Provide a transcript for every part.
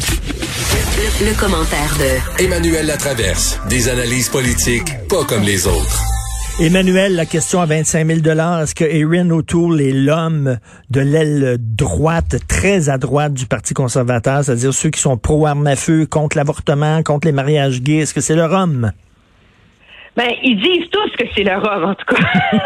Le, commentaire de Emmanuel Latraverse. Des analyses politiques pas comme les autres. Emmanuel, la question à 25 000 Est-ce que Erin O'Toole est l'homme de l'aile droite, très à droite du Parti conservateur, c'est-à-dire ceux qui sont pro-armes à feu, contre l'avortement, contre les mariages gays? Est-ce que c'est leur homme? Ben, ils disent tous que c'est leur homme, en tout cas.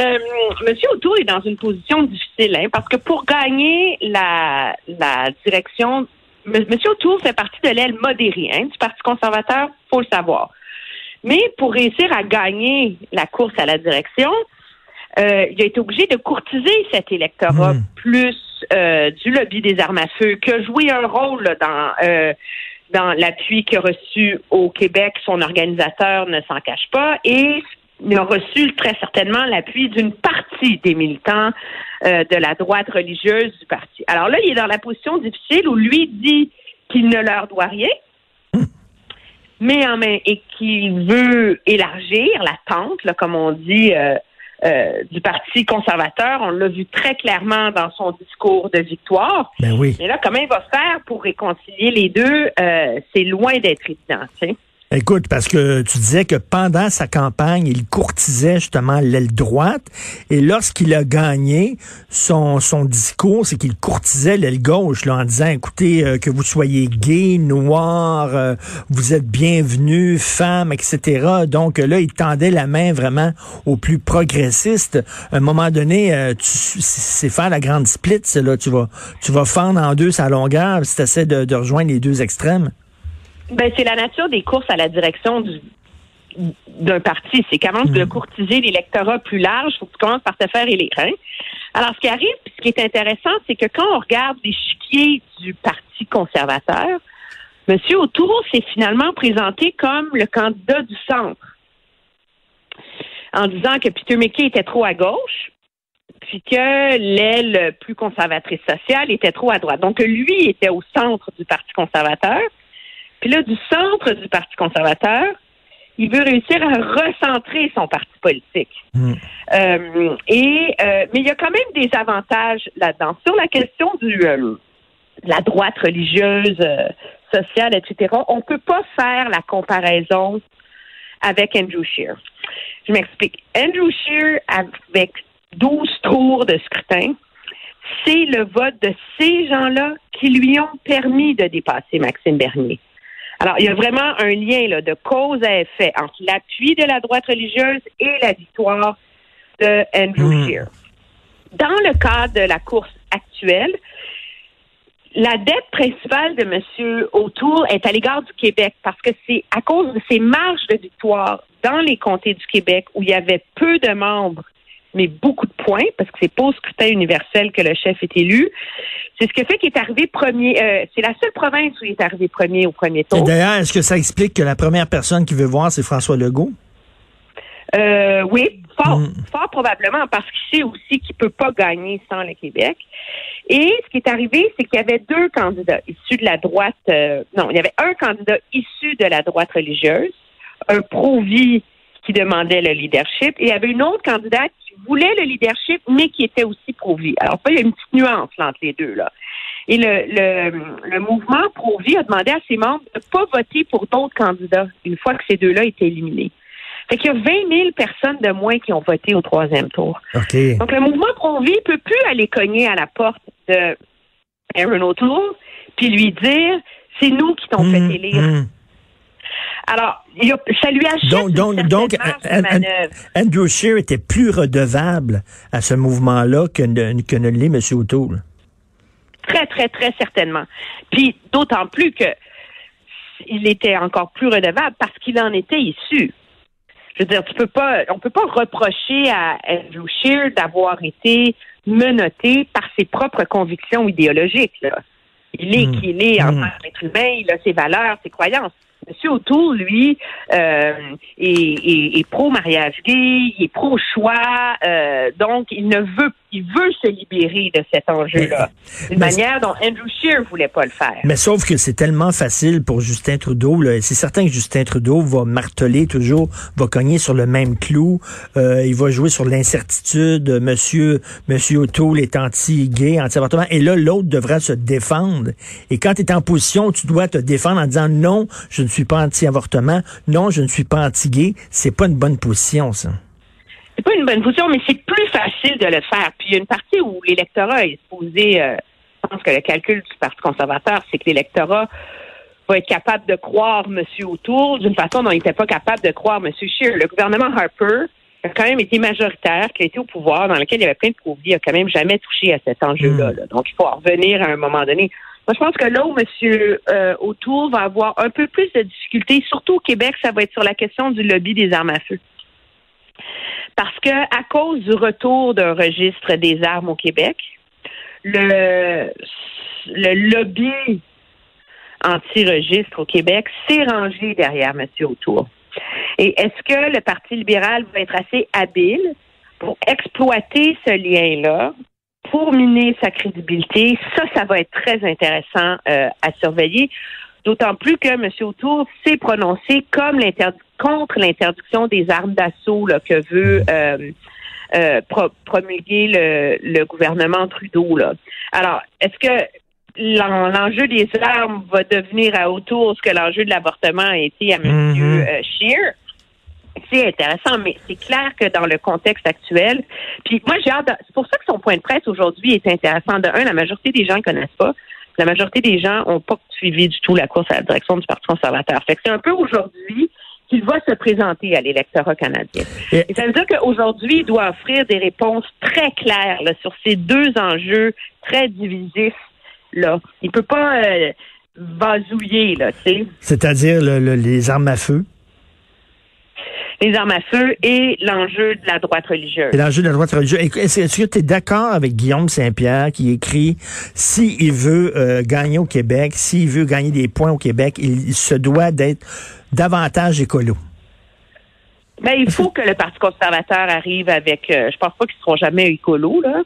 euh, Monsieur O'Toole est dans une position difficile, hein, parce que pour gagner la, la direction, Monsieur O'Toole fait partie de l'aile modérée hein, du Parti conservateur, faut le savoir. Mais pour réussir à gagner la course à la direction, euh, il a été obligé de courtiser cet électorat Hmm. plus euh, du lobby des armes à feu, qui a joué un rôle là, dans euh, dans l'appui qu'il a reçu au Québec. Son organisateur ne s'en cache pas et il a reçu très certainement l'appui d'une partie des militants euh, de la droite religieuse du parti. Alors là, il est dans la position difficile où lui dit qu'il ne leur doit rien, mais en main et qu'il veut élargir la tente, là, comme on dit, euh, euh, du Parti conservateur. On l'a vu très clairement dans son discours de victoire. Ben oui. Mais là, comment il va faire pour réconcilier les deux? Euh, c'est loin d'être évident. tu sais. Écoute, parce que tu disais que pendant sa campagne, il courtisait justement l'aile droite, et lorsqu'il a gagné, son, son discours, c'est qu'il courtisait l'aile gauche, là, en disant, écoutez, euh, que vous soyez gay, noir, euh, vous êtes bienvenue, femme, etc. Donc là, il tendait la main vraiment aux plus progressistes. À un moment donné, euh, c'est faire la grande split, là, tu vas, tu vas fendre en deux sa longueur si tu essaies de rejoindre les deux extrêmes. Ben, c'est la nature des courses à la direction du d'un parti. C'est qu'avant de courtiser l'électorat plus large, il faut que tu commences par te faire élire. Hein? Alors, ce qui arrive, puis ce qui est intéressant, c'est que quand on regarde l'échiquier du Parti conservateur, M. O'Toole s'est finalement présenté comme le candidat du centre, en disant que Peter McKay était trop à gauche, puis que l'aile plus conservatrice sociale était trop à droite. Donc, lui était au centre du Parti conservateur. Puis là, du centre du Parti conservateur, il veut réussir à recentrer son parti politique. Mm. Euh, et euh, mais il y a quand même des avantages là-dedans. Sur la question du euh, de la droite religieuse, euh, sociale, etc., on ne peut pas faire la comparaison avec Andrew Scheer. Je m'explique. Andrew Scheer, avec 12 tours de scrutin, c'est le vote de ces gens-là qui lui ont permis de dépasser Maxime Bernier. Alors, il y a vraiment un lien là, de cause à effet entre l'appui de la droite religieuse et la victoire de Andrew Mm. Scheer. Dans le cadre de la course actuelle, la dette principale de M. O'Toole est à l'égard du Québec parce que c'est à cause de ses marges de victoire dans les comtés du Québec où il y avait peu de membres mais beaucoup de points, parce que c'est pas au scrutin universel que le chef est élu. C'est ce qui fait qu'il est arrivé premier. euh, c'est la seule province où il est arrivé premier au premier tour. d'ailleurs, est-ce que ça explique que la première personne qui veut voir, c'est François Legault? Euh, oui, fort, Mm. fort probablement, parce qu'il sait aussi qu'il peut pas gagner sans le Québec. Et ce qui est arrivé, c'est qu'il y avait deux candidats issus de la droite. euh, non, il y avait un candidat issu de la droite religieuse, un pro-vie qui demandait le leadership, et il y avait une autre candidate qui voulait le leadership, mais qui était aussi pro-vie. Alors ça, il y a une petite nuance là, entre les deux là. Et le, le, le mouvement pro-vie a demandé à ses membres de ne pas voter pour d'autres candidats une fois que ces deux-là étaient éliminés. Fait qu'il y a 20 000 personnes de moins qui ont voté au troisième tour. Donc, le mouvement pro-vie ne peut plus aller cogner à la porte de Aaron O'Toole puis lui dire c'est nous qui t'ont Hum, fait élire. hum. Alors, il y a- ça lui achète Donc, donc, donc An- An-. Andrew Scheer était plus redevable à ce mouvement-là que ne, que ne l'est M. O'Toole. Très, très, très certainement. Puis, d'autant plus que il était encore plus redevable parce qu'il en était issu. Je veux dire, tu peux pas, on peut pas reprocher à Andrew Scheer d'avoir été menotté par ses propres convictions idéologiques. Là. Il est Mm. qui il est en Mm. tant qu'être humain, il a ses valeurs, ses croyances. Monsieur O'Toole, lui, euh, est, pro-mariage gay, il est pro-choix, euh, donc il ne veut, il veut se libérer de cet enjeu-là. D'une Mais- manière dont Andrew Scheer voulait pas le faire. Mais sauf que c'est tellement facile pour Justin Trudeau. là. C'est certain que Justin Trudeau va marteler toujours, va cogner sur le même clou. Euh, il va jouer sur l'incertitude. Monsieur, Monsieur O'Toole est anti-gay, anti-avortement. Et là, l'autre devra se défendre. Et quand tu es en position, tu dois te défendre en disant non, je ne suis pas anti-avortement. Non, je ne suis pas anti-gay. C'est pas une bonne position, ça. C'est pas une bonne position, mais c'est plus facile de le faire. Puis il y a une partie où l'électorat est supposé, euh, je pense que le calcul du Parti conservateur, c'est que l'électorat va être capable de croire M. O'Toole d'une façon dont il n'était pas capable de croire M. Scheer. Le gouvernement Harper a quand même été majoritaire, qui a été au pouvoir, dans lequel il y avait plein de profits, a quand même jamais touché à cet enjeu-là. là. Donc, il faut en revenir à un moment donné. Moi, je pense que là où M. Euh, O'Toole va avoir un peu plus de difficultés, surtout au Québec, ça va être sur la question du lobby des armes à feu. Que à cause du retour d'un registre des armes au Québec, le, lobby anti-registre au Québec s'est rangé derrière M. O'Toole. Et est-ce que le Parti libéral va être assez habile pour exploiter ce lien-là, pour miner sa crédibilité? Ça, ça va être très intéressant euh, à surveiller. D'autant plus que M. O'Toole s'est prononcé comme l'interdi- contre l'interdiction des armes d'assaut que veut euh, euh, pro- promulguer le, le gouvernement Trudeau. Là. Alors, est-ce que l'en- l'enjeu des armes va devenir à autour ce que l'enjeu de l'avortement a été à M. Mhm. euh, Scheer? C'est intéressant, mais c'est clair que dans le contexte actuel, puis moi j'ai hâte, de- c'est pour ça que son point de presse aujourd'hui est intéressant. De un, la majorité des gens ne connaissent pas. La majorité des gens n'ont pas suivi du tout la course à la direction du Parti conservateur. Fait que c'est un peu aujourd'hui qu'il va se présenter à l'électorat canadien. Et- Et ça veut dire qu'aujourd'hui, il doit offrir des réponses très claires là, sur ces deux enjeux très divisifs. Là. Il peut pas euh, vasouiller, là, tu sais. C'est-à-dire le- le- les armes à feu? Les armes à feu et l'enjeu de la droite religieuse. L'enjeu de la droite religieuse. Est-ce que tu es d'accord avec Guillaume Saint-Pierre qui écrit s'il veut euh, gagner au Québec, s'il veut gagner des points au Québec, il, il se doit d'être davantage écolo? Ben, il faut que le Parti conservateur arrive avec, euh, je pense pas qu'ils seront jamais écolos, là,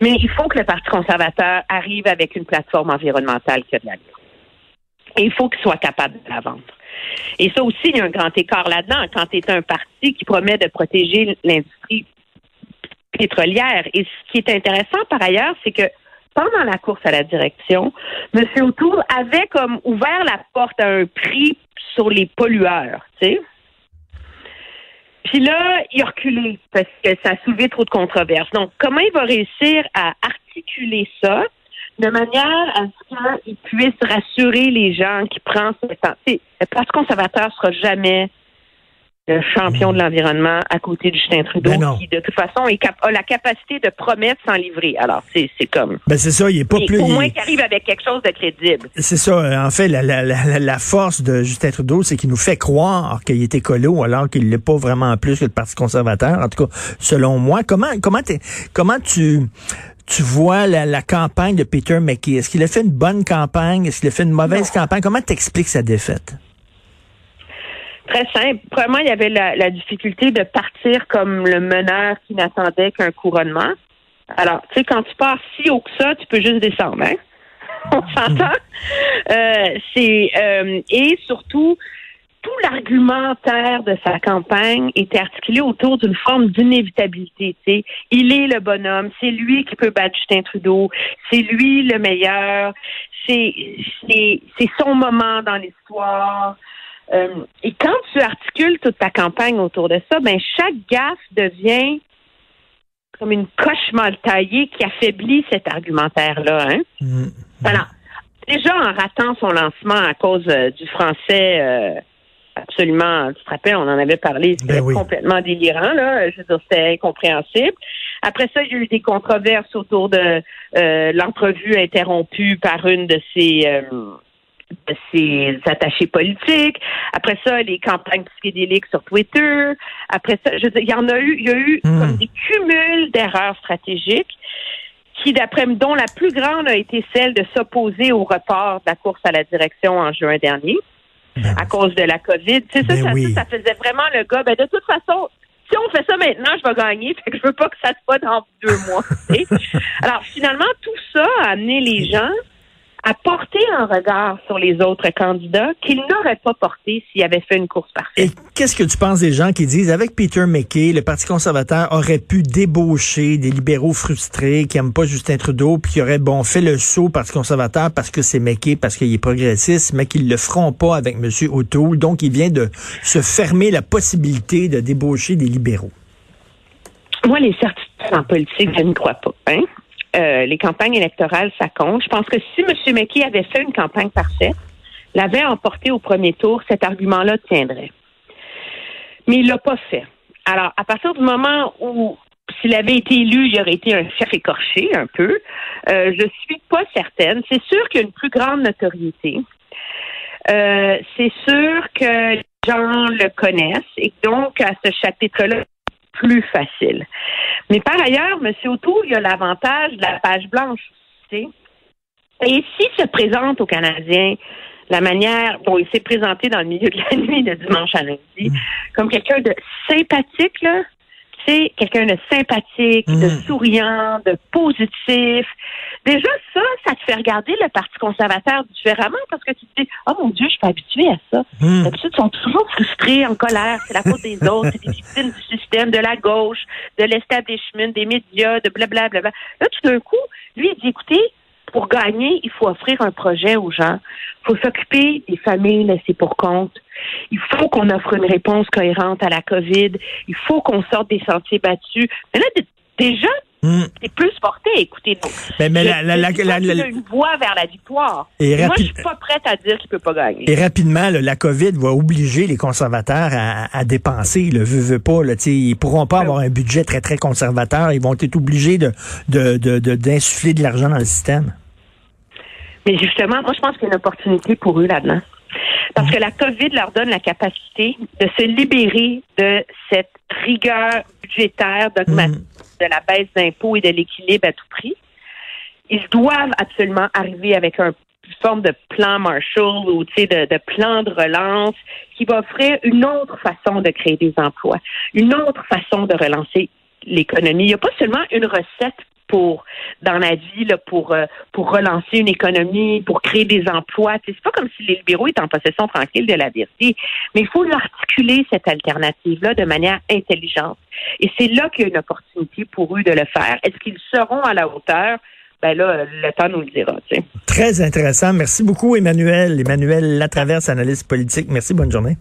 mais il faut que le Parti conservateur arrive avec une plateforme environnementale qui a de l'allure. Et il faut qu'il soit capable de la vendre. Et ça aussi, il y a un grand écart là-dedans. Quand tu es un parti qui promet de protéger l'industrie pétrolière. Et ce qui est intéressant par ailleurs, c'est que pendant la course à la direction, M. O'Toole avait comme ouvert la porte à un prix sur les pollueurs, tu sais. Puis là, il a reculé parce que ça a soulevé trop de controverses. Donc, comment il va réussir à articuler ça de manière à ce qu'il puisse rassurer les gens qui prennent ce temps? Le Parti conservateur sera jamais le champion de l'environnement à côté de Justin Trudeau, Ben qui de toute façon est cap- a la capacité de promettre sans livrer. Alors, c'est comme... Ben c'est ça, il est pas Mais plus. au il- moins qu'il arrive avec quelque chose de crédible. C'est ça. euh, En fait, la, la, la, la force de Justin Trudeau, c'est qu'il nous fait croire qu'il est écolo alors qu'il l'est pas vraiment plus que le Parti conservateur. En tout cas, selon moi. Comment comment comment tu tu vois la, la campagne de Peter McKay? Est-ce qu'il a fait une bonne campagne? Est-ce qu'il a fait une mauvaise campagne? Comment t'expliques sa défaite? Très simple. Premièrement, il y avait la, la difficulté de partir comme le meneur qui n'attendait qu'un couronnement. Alors, tu sais, quand tu pars si haut que ça, tu peux juste descendre, hein? On s'entend? Euh, c'est euh, et surtout tout l'argumentaire de sa campagne était articulé autour d'une forme d'inévitabilité. Il est le bonhomme, c'est lui qui peut battre Justin Trudeau, c'est lui le meilleur, c'est son moment dans l'histoire. Euh, et quand tu articules toute ta campagne autour de ça, ben chaque gaffe devient comme une coche mal taillée qui affaiblit cet argumentaire-là. Hein? Mm. Voilà. Déjà en ratant son lancement à cause euh, du français, euh, absolument, tu te rappelles, on en avait parlé, c'était Ben oui. complètement délirant, là. Je veux dire, c'était incompréhensible. Après ça, il y a eu des controverses autour de euh, l'entrevue interrompue par une de ses euh, de ses attachés politiques. Après ça, les campagnes psychédéliques sur Twitter. Après ça, je veux dire, il y en a eu, il y a eu Hmm. comme des cumuls d'erreurs stratégiques qui, d'après dont la plus grande a été celle de s'opposer au report de la course à la direction en juin dernier Ben à cause de la COVID. Tu sais, ça, Ben ça, oui. ça faisait vraiment le gars. Ben, de toute façon, si on fait ça maintenant, je vais gagner. Fait que je veux pas que ça se passe dans deux mois. Alors, finalement, tout ça a amené les gens à porter un regard sur les autres candidats qu'ils n'auraient pas porté s'ils avaient fait une course parfaite. Et qu'est-ce que tu penses des gens qui disent, avec Peter McKay, le Parti conservateur aurait pu débaucher des libéraux frustrés qui aiment pas Justin Trudeau, puis qui auraient, bon, fait le saut au Parti conservateur parce que c'est McKay, parce qu'il est progressiste, mais qu'ils le feront pas avec M. O'Toole. Donc, il vient de se fermer la possibilité de débaucher des libéraux. Moi, les certitudes en politique, je ne crois pas. Hein? Euh, les campagnes électorales, ça compte. Je pense que si M. McKay avait fait une campagne parfaite, l'avait emporté au premier tour, cet argument-là tiendrait. Mais il l'a pas fait. Alors, à partir du moment où s'il avait été élu, il aurait été un chef écorché un peu. Euh, je suis pas certaine. C'est sûr qu'il y a une plus grande notoriété. Euh, c'est sûr que les gens le connaissent et donc à ce chapitre-là, plus facile. Mais par ailleurs, M. O'Toole, il a l'avantage de la page blanche. tu sais. Et s'il se présente aux Canadiens la manière dont il s'est présenté dans le milieu de la nuit de dimanche à lundi, comme quelqu'un de sympathique, là, quelqu'un de sympathique, de Mm. souriant, de positif. Déjà, ça, ça te fait regarder le Parti conservateur différemment parce que tu te dis, oh mon Dieu, je suis pas habituée à ça. Hmm. D'habitude, ils sont toujours frustrés, en colère. C'est la faute des autres. C'est des victimes du système, de la gauche, de l'establishment, des médias, de blablabla. Là, tout d'un coup, lui, il dit, écoutez, pour gagner, il faut offrir un projet aux gens. Il faut s'occuper des familles laissées pour compte. Il faut qu'on offre une réponse cohérente à la COVID. Il faut qu'on sorte des sentiers battus. Mais là, déjà, Hmm. c'est plus porté à écouter. Donc, Mais, mais je- la- la- la- la- une voie vers la victoire. Et Moi, je suis pas prête à dire qu'il peut pas gagner. Et rapidement, là, la COVID va obliger les conservateurs à, à dépenser. Le veut, veut pas. Là, ils pourront pas avoir un budget très, très conservateur. Ils vont être obligés de, de, de, de- d'insuffler de l'argent dans le système. Mais justement, moi, je pense qu'il y a une opportunité pour eux là-dedans. Parce que la COVID leur donne la capacité de se libérer de cette rigueur budgétaire dogmatique de la baisse d'impôts et de l'équilibre à tout prix. Ils doivent absolument arriver avec un une forme de plan Marshall ou de plan de relance qui va offrir une autre façon de créer des emplois, une autre façon de relancer l'économie. Il n'y a pas seulement une recette pour dans la vie là, pour euh, pour relancer une économie, pour créer des emplois. C'est pas comme si les libéraux étaient en possession tranquille de la vérité, mais il faut l'articuler cette alternative là de manière intelligente. Et c'est là qu'il y a une opportunité pour eux de le faire. Est-ce qu'ils seront à la hauteur? Ben là, le temps nous le dira. Très intéressant. Merci beaucoup, Emmanuel. Emmanuel Latraverse, analyste politique. Merci. Bonne journée.